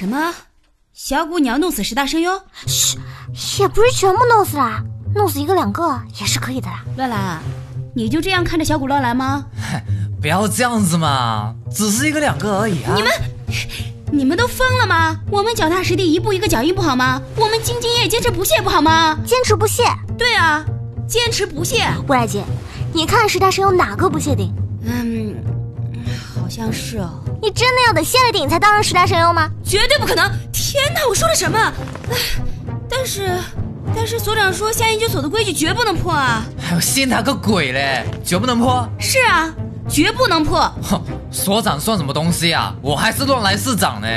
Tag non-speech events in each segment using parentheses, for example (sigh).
什么？小谷你要弄死十大声优？嘘，也不是全部弄死啦，弄死一个两个也是可以的啦。乱来，你就这样看着小谷乱来吗？(laughs) 不要这样子嘛，只是一个两个而已啊！你们，你们都疯了吗？我们脚踏实地，一步一个脚印不好吗？我们兢兢业业，坚持不懈不好吗？坚持不懈。对啊，坚持不懈。未来姐，你看十大声优哪个不谢顶？嗯，好像是哦。你真的要等谢了顶才当上十大神优吗？绝对不可能！天哪，我说了什么？唉，但是，但是所长说，下研究所的规矩绝不能破啊！哎呦信他个鬼嘞！绝不能破？是啊，绝不能破！哼，所长算什么东西啊？我还是乱来市长呢！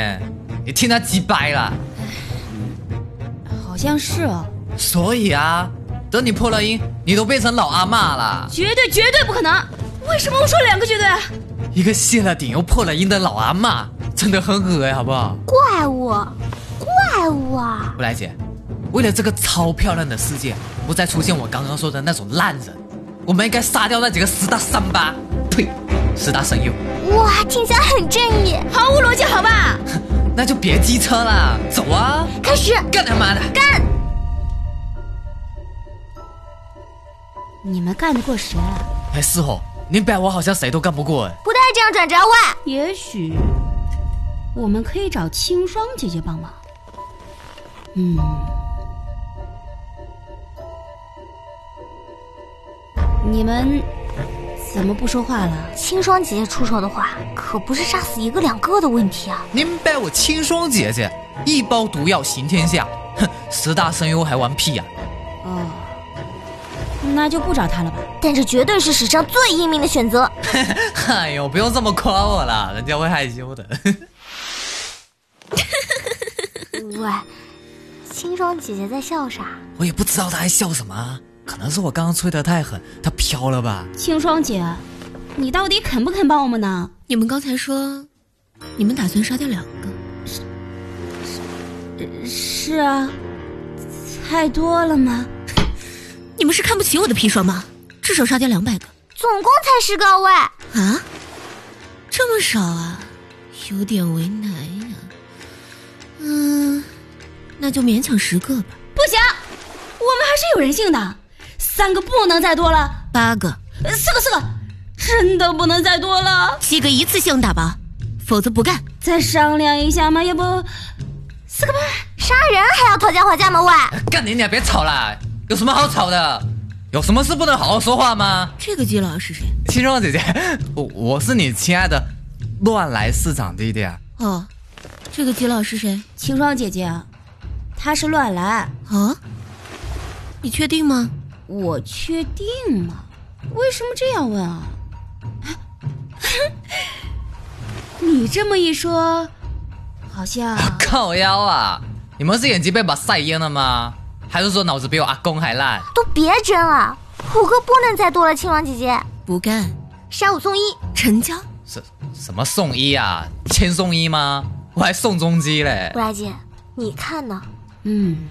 你听他急掰了。好像是哦。所以啊，等你破了音，你都变成老阿妈了。绝对绝对不可能！为什么我说两个绝对？一个谢了顶又破了音的老阿妈，真的很恶心，好不好？怪物，怪物啊！布莱姐，为了这个超漂亮的世界，不再出现我刚刚说的那种烂人，我们应该杀掉那几个十大三八，呸，十大神优。哇，听起来很正义，毫无逻辑，好吧？(laughs) 那就别机车了，走啊！开始，干他妈的，干！你们干得过谁？哎，是哦。你摆我好像谁都干不过哎，不带这样转折喂。也许我们可以找清霜姐姐帮忙。嗯，你们怎么不说话了？清霜姐姐出手的话，可不是杀死一个两个的问题啊。您拜我清霜姐姐一包毒药行天下，哼，十大声优还玩屁呀？哦。那就不找他了吧，但这绝对是史上最英明的选择。(laughs) 哎呦，不用这么夸我了，人家会害羞的。(laughs) 喂，清霜姐姐在笑啥？我也不知道她还笑什么，可能是我刚刚吹得太狠，她飘了吧？清霜姐，你到底肯不肯帮我们呢？你们刚才说，你们打算杀掉两个？是是啊，太多了吗？你们是看不起我的砒霜吗？至少杀掉两百个，总共才十个喂啊，这么少啊，有点为难呀。嗯，那就勉强十个吧。不行，我们还是有人性的，三个不能再多了。八个，四个，四个，真的不能再多了。七个一次性打包，否则不干。再商量一下嘛，要不四个半？杀人还要讨价还价吗？喂，干你俩别吵了。有什么好吵的？有什么事不能好好说话吗？这个基佬是谁？青霜姐姐，(laughs) 我我是你亲爱的乱来市长弟弟啊。哦，这个基佬是谁？青霜姐姐，他是乱来啊。你确定吗？我确定吗？为什么这样问啊？(laughs) 你这么一说，好像靠腰啊！你们是眼睛被把晒烟了吗？还是说脑子比我阿公还烂？都别争了，虎哥不能再多了。青王姐姐不干，杀五送一，成交。什什么送一啊？千送一吗？我还送中基嘞。不来姐，你看呢？嗯，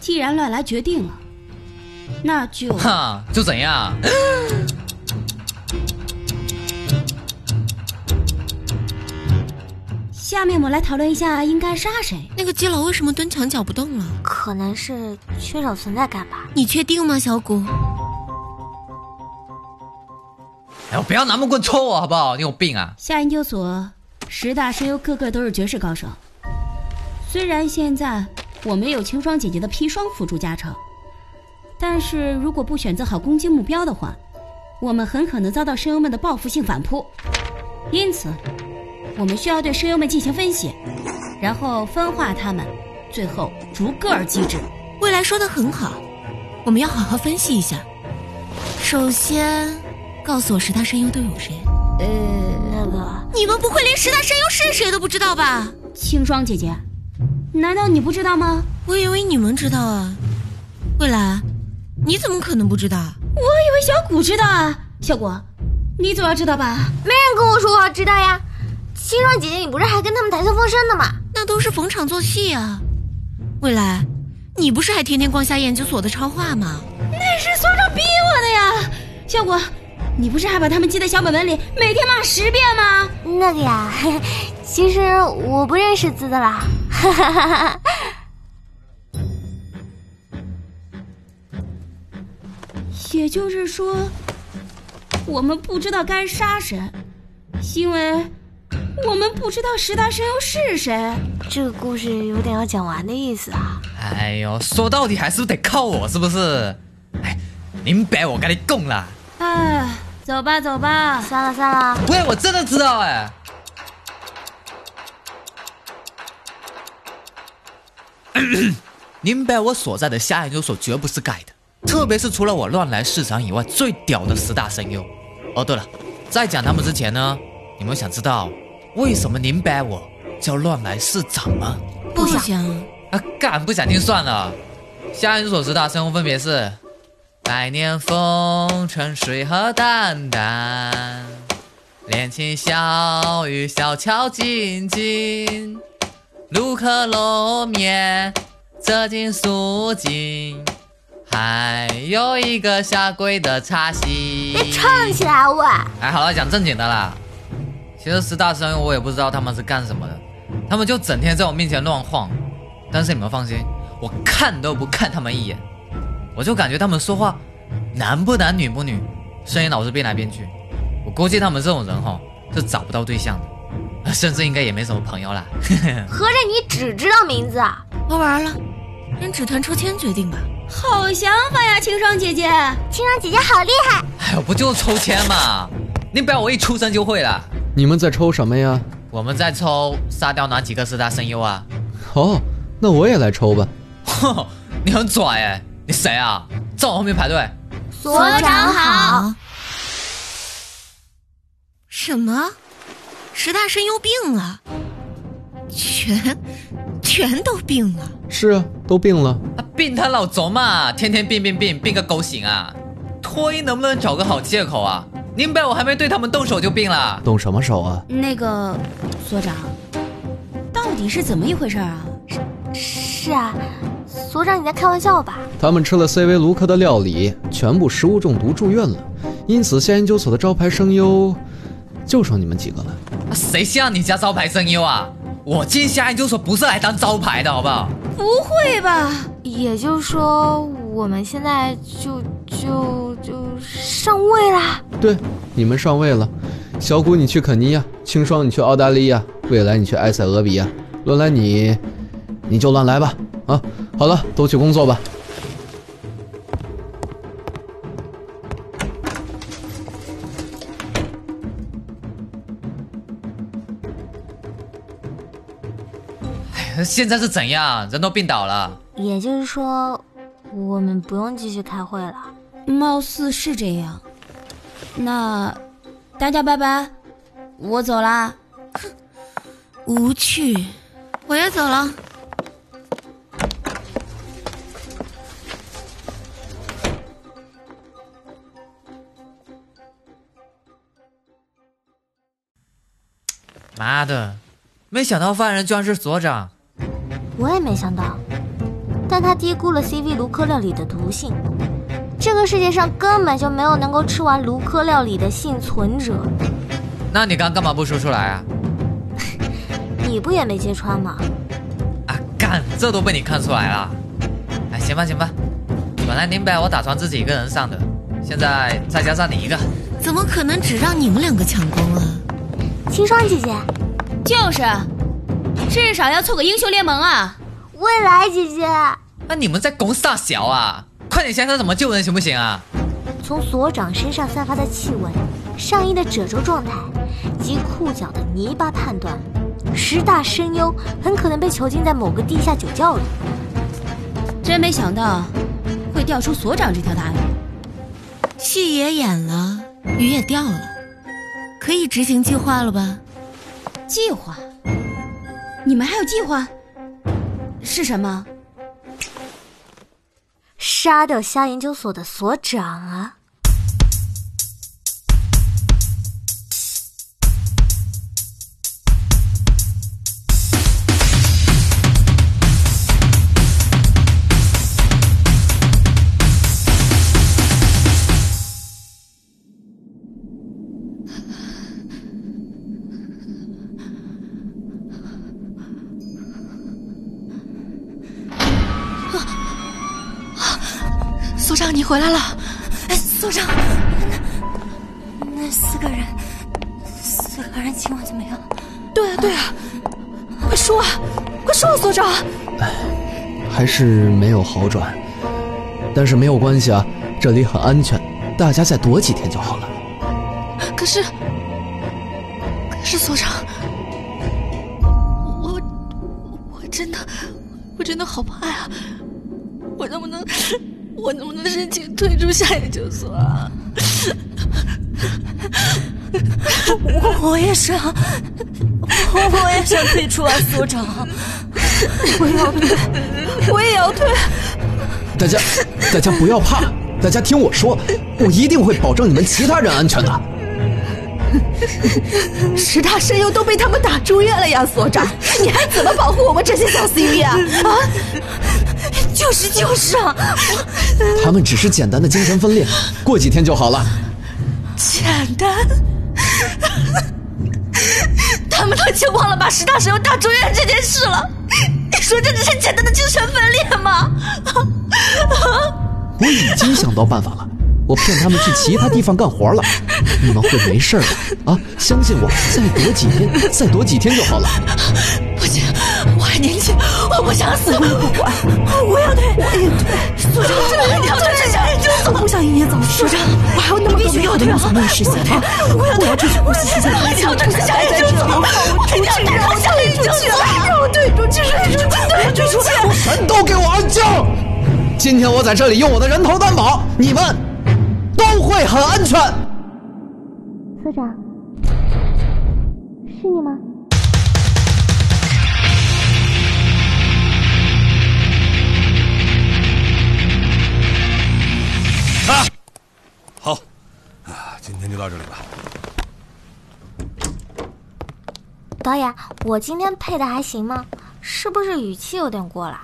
既然乱来决定了，那就哈就怎样？(gasps) (laughs) 下面我们来讨论一下应该杀谁。那个基佬为什么蹲墙角不动了？可能是缺少存在感吧。你确定吗，小谷？哎呦，不要拿木棍戳我好不好？你有病啊！下研究所十大声优个个都是绝世高手，虽然现在我们有清霜姐姐的砒霜辅助加成，但是如果不选择好攻击目标的话，我们很可能遭到声优们的报复性反扑。因此。我们需要对声优们进行分析，然后分化他们，最后逐个儿机制。未来说的很好，我们要好好分析一下。首先，告诉我十大声优都有谁？呃，那个，你们不会连十大声优是谁都不知道吧？清霜姐姐，难道你不知道吗？我以为你们知道啊。未来，你怎么可能不知道？我以为小谷知道啊。小谷，你总要知道吧？没人跟我说我知道呀。清霜姐姐，你不是还跟他们谈笑风生的吗？那都是逢场作戏啊。未来，你不是还天天逛瞎研究所的超话吗？那是所长逼我的呀。小果，你不是还把他们记在小本本里，每天骂十遍吗？那个呀，(laughs) 其实我不认识字的啦。哈哈哈哈。也就是说，我们不知道该杀谁，因为我们不知道十大神游是谁。这个故事有点要讲完的意思啊。哎呦，说到底还是得靠我，是不是？哎，明白我跟你讲啦。哎，走吧走吧，算了算了。喂，我真的知道哎。(coughs) 明白我所在的下研究所绝不是盖的。特别是除了我乱来市场以外最屌的十大声优。哦，对了，在讲他们之前呢，你们想知道为什么您摆我叫乱来市长吗？不想啊，干不想听算了。下人所十大声优分别是：百年风尘水和淡淡，恋情小雨小桥静静，卢克罗面泽金素锦。还有一个下跪的茶席，别唱起来喂！哎，好了，讲正经的啦。其实十大声我也不知道他们是干什么的，他们就整天在我面前乱晃。但是你们放心，我看都不看他们一眼，我就感觉他们说话男不男女不女，声音老是变来变去。我估计他们这种人哈，是找不到对象的，甚至应该也没什么朋友啦。(laughs) 合着你只知道名字啊？不玩了，让纸团抽签决定吧。好想法呀，清霜姐姐！清霜姐姐好厉害！哎呦，不就是抽签吗？你不要我一出生就会了。你们在抽什么呀？我们在抽杀掉哪几个四大声优啊？哦，那我也来抽吧。哼，(laughs) 你很拽哎！你谁啊？在我后面排队。所长好。什么？十大声优病了？全，全都病了？是啊，都病了。病他老轴嘛，天天病病病病个狗醒啊！脱衣能不能找个好借口啊？明白我还没对他们动手就病了，动什么手啊？那个所长，到底是怎么一回事啊？是是啊，所长你在开玩笑吧？他们吃了 CV 卢克的料理，全部食物中毒住院了，因此夏研究所的招牌声优就剩你们几个了。谁像你家招牌声优啊？我进夏研究所不是来当招牌的，好不好？不会吧？也就是说，我们现在就就就上位啦？对，你们上位了。小谷，你去肯尼亚；清霜，你去澳大利亚；未来，你去埃塞俄比亚。乱来你，你就乱来吧。啊，好了，都去工作吧。现在是怎样？人都病倒了。也就是说，我们不用继续开会了。貌似是这样。那大家拜拜，我走啦。哼，(laughs) 无趣。我也走了。妈的，没想到犯人居然是所长。我也没想到，但他低估了 CV 卢克料理的毒性。这个世界上根本就没有能够吃完卢科料理的幸存者。那你刚干嘛不说出来啊？(laughs) 你不也没揭穿吗？啊，干，这都被你看出来了。哎，行吧行吧，本来林白我打算自己一个人上的，现在再加上你一个，怎么可能只让你们两个抢功啊？清霜姐姐，就是。至少要凑个英雄联盟啊！未来姐姐，那你们在攻啥小啊？快点想想怎么救人行不行啊？从所长身上散发的气味、上衣的褶皱状态及裤脚的泥巴判断，十大声优很可能被囚禁在某个地下酒窖里。真没想到会钓出所长这条大鱼。戏也演了，鱼也钓了，可以执行计划了吧？计划。你们还有计划？是什么？杀掉虾研究所的所长啊！回来了。哎，所长，那那四个人，四个人情况怎么样？对啊，对啊，快说啊，快说啊，所长。还是没有好转，但是没有关系啊，这里很安全，大家再躲几天就好了。可是，可是所长，我我真的我真的好怕呀！我能不能我能不能申请退出下研究所啊？我我也是啊，我我也想退出啊，所长，我也要退，我也要退。大家，大家不要怕，大家听我说，我一定会保证你们其他人安全的。十大声优都被他们打住院了呀，所长，你还怎么保护我们这些小 CV 啊？啊，就是就是啊，他们只是简单的精神分裂，过几天就好了。简单？他们都已经忘了把石大声优打住院这件事了。你说这只是简单的精神分裂吗？我已经想到办法了，我骗他们去其他地方干活了，你们会没事的啊！相信我，再躲几天，再躲几天就好了。年轻，我不想死。我不管，我要退，我也退。所长，你要退出夏研究所，我不想一年早逝。所长，我还有那么多美好的梦想没有实现啊！我要我要退出呼吸现在你要退出夏研究所，让我退出夏研究所，让我退出去，退出去，退出去！全都给我安静！今天我在这里用我的人头担保，你们都会很安全。所长，是你吗？啊，好，啊，今天就到这里吧。导演，我今天配的还行吗？是不是语气有点过了？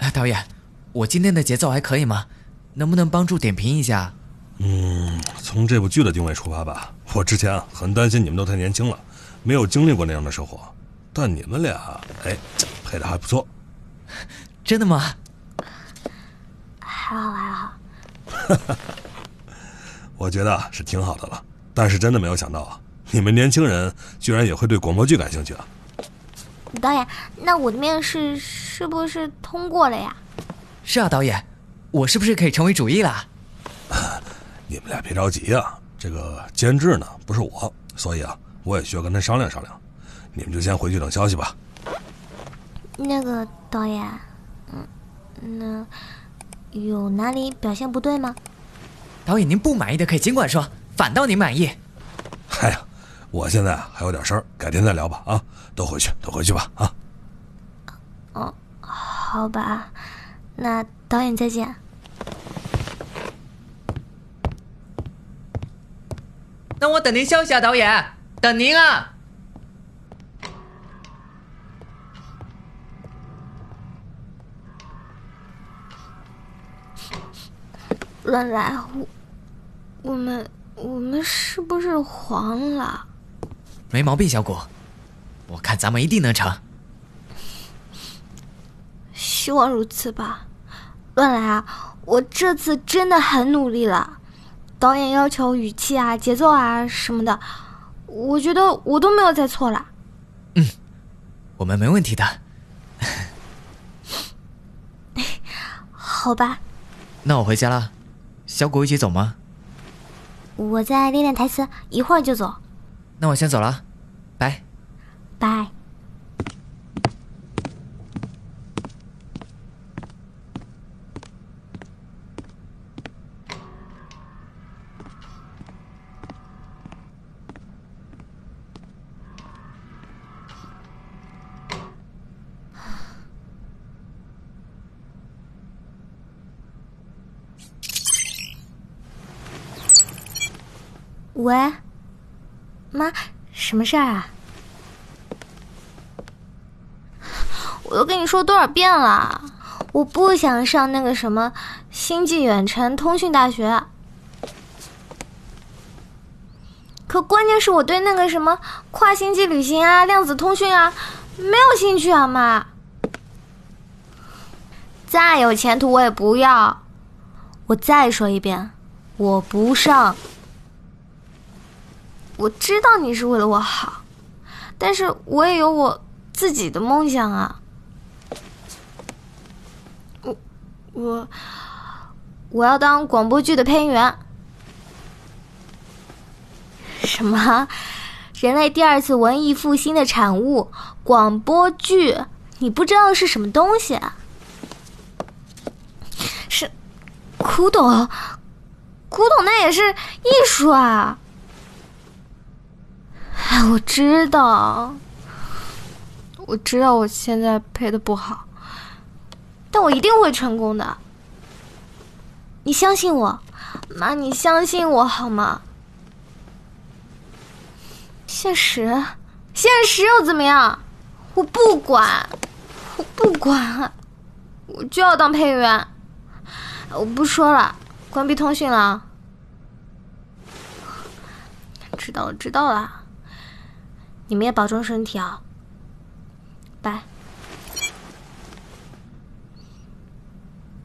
哎，导演，我今天的节奏还可以吗？能不能帮助点评一下？嗯，从这部剧的定位出发吧，我之前啊很担心你们都太年轻了，没有经历过那样的生活，但你们俩，哎，配的还不错。(laughs) 真的吗？还好还好。(laughs) 我觉得啊是挺好的了，但是真的没有想到啊，你们年轻人居然也会对广播剧感兴趣啊！导演，那我的面试是不是通过了呀？是啊，导演，我是不是可以成为主役了？(laughs) 你们俩别着急啊，这个监制呢不是我，所以啊我也需要跟他商量商量。你们就先回去等消息吧。那个导演，嗯，那有哪里表现不对吗？导演，您不满意的可以尽管说，反倒您满意。哎呀，我现在啊还有点事儿，改天再聊吧。啊，都回去，都回去吧。啊，哦，好吧，那导演再见。那我等您消息啊，导演，等您啊。乱来，我我们我们是不是黄了？没毛病，小谷，我看咱们一定能成。(laughs) 希望如此吧。乱来啊，我这次真的很努力了。导演要求语气啊、节奏啊什么的，我觉得我都没有再错了。嗯我们没问题的。(laughs) 好吧，那我回家了，小狗一起走吗？我再练练台词，一会儿就走。那我先走了，拜。拜。喂，妈，什么事儿啊？我都跟你说多少遍了，我不想上那个什么星际远程通讯大学。可关键是我对那个什么跨星际旅行啊、量子通讯啊没有兴趣啊，妈。再有前途我也不要。我再说一遍，我不上。我知道你是为了我好，但是我也有我自己的梦想啊。我我我要当广播剧的配音员。什么？人类第二次文艺复兴的产物——广播剧，你不知道是什么东西？是古董，古董那也是艺术啊！哎，我知道，我知道我现在配的不好，但我一定会成功的。你相信我，妈，你相信我好吗？现实，现实又怎么样？我不管，我不管，我就要当配音员。我不说了，关闭通讯了。知道了，知道了。你们也保重身体啊，拜。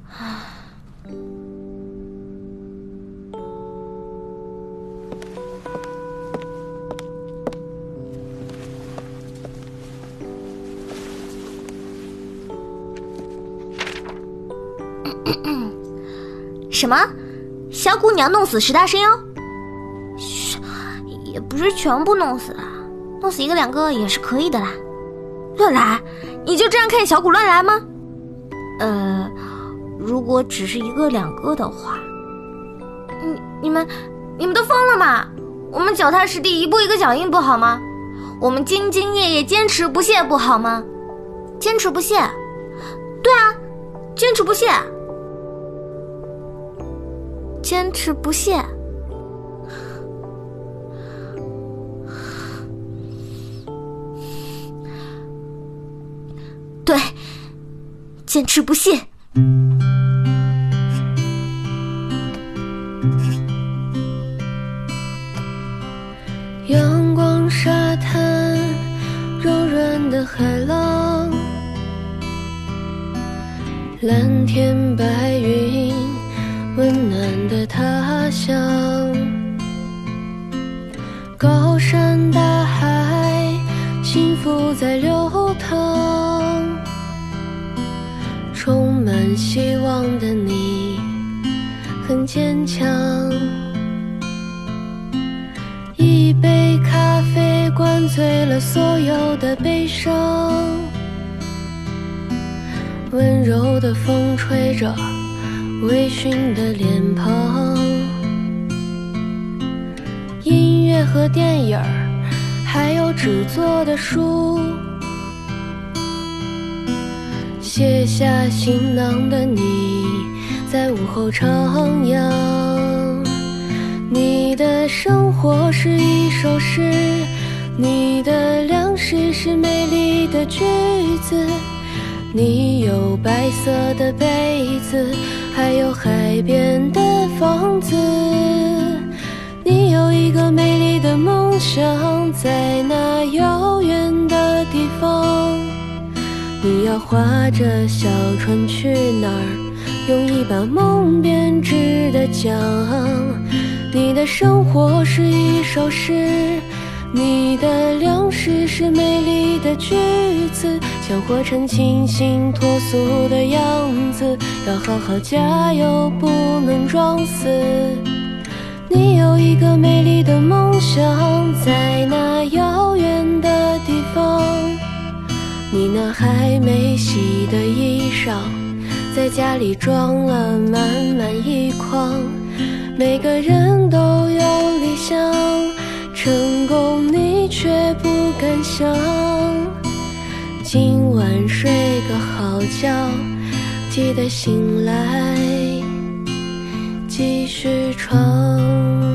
(coughs) 什么？小姑娘弄死十大声优？也不是全部弄死了，弄死一个两个也是可以的啦。乱来？你就这样看小谷乱来吗？呃，如果只是一个两个的话，你你们你们都疯了吗？我们脚踏实地，一步一个脚印不好吗？我们兢兢业业，坚持不懈不好吗？坚持不懈？对啊，坚持不懈。坚持不懈，对，坚持不懈。阳光沙滩，柔软的海浪，蓝天白云。温暖的他乡，很坚强。一杯咖啡灌醉了所有的悲伤，温柔的风吹着。微醺的脸庞，音乐和电影，还有纸做的书。卸下行囊的你，在午后徜徉。你的生活是一首诗，你的粮食是美丽的句子。你有白色的被子。还有海边的房子，你有一个美丽的梦想，在那遥远的地方。你要划着小船去哪儿？用一把梦编织的桨。你的生活是一首诗。你的粮食是美丽的句子，想活成清新脱俗的样子。要好好加油，不能装死。你有一个美丽的梦想，在那遥远的地方。你那还没洗的衣裳，在家里装了满满一筐。每个人都有理想。成功，你却不敢想。今晚睡个好觉，记得醒来继续闯。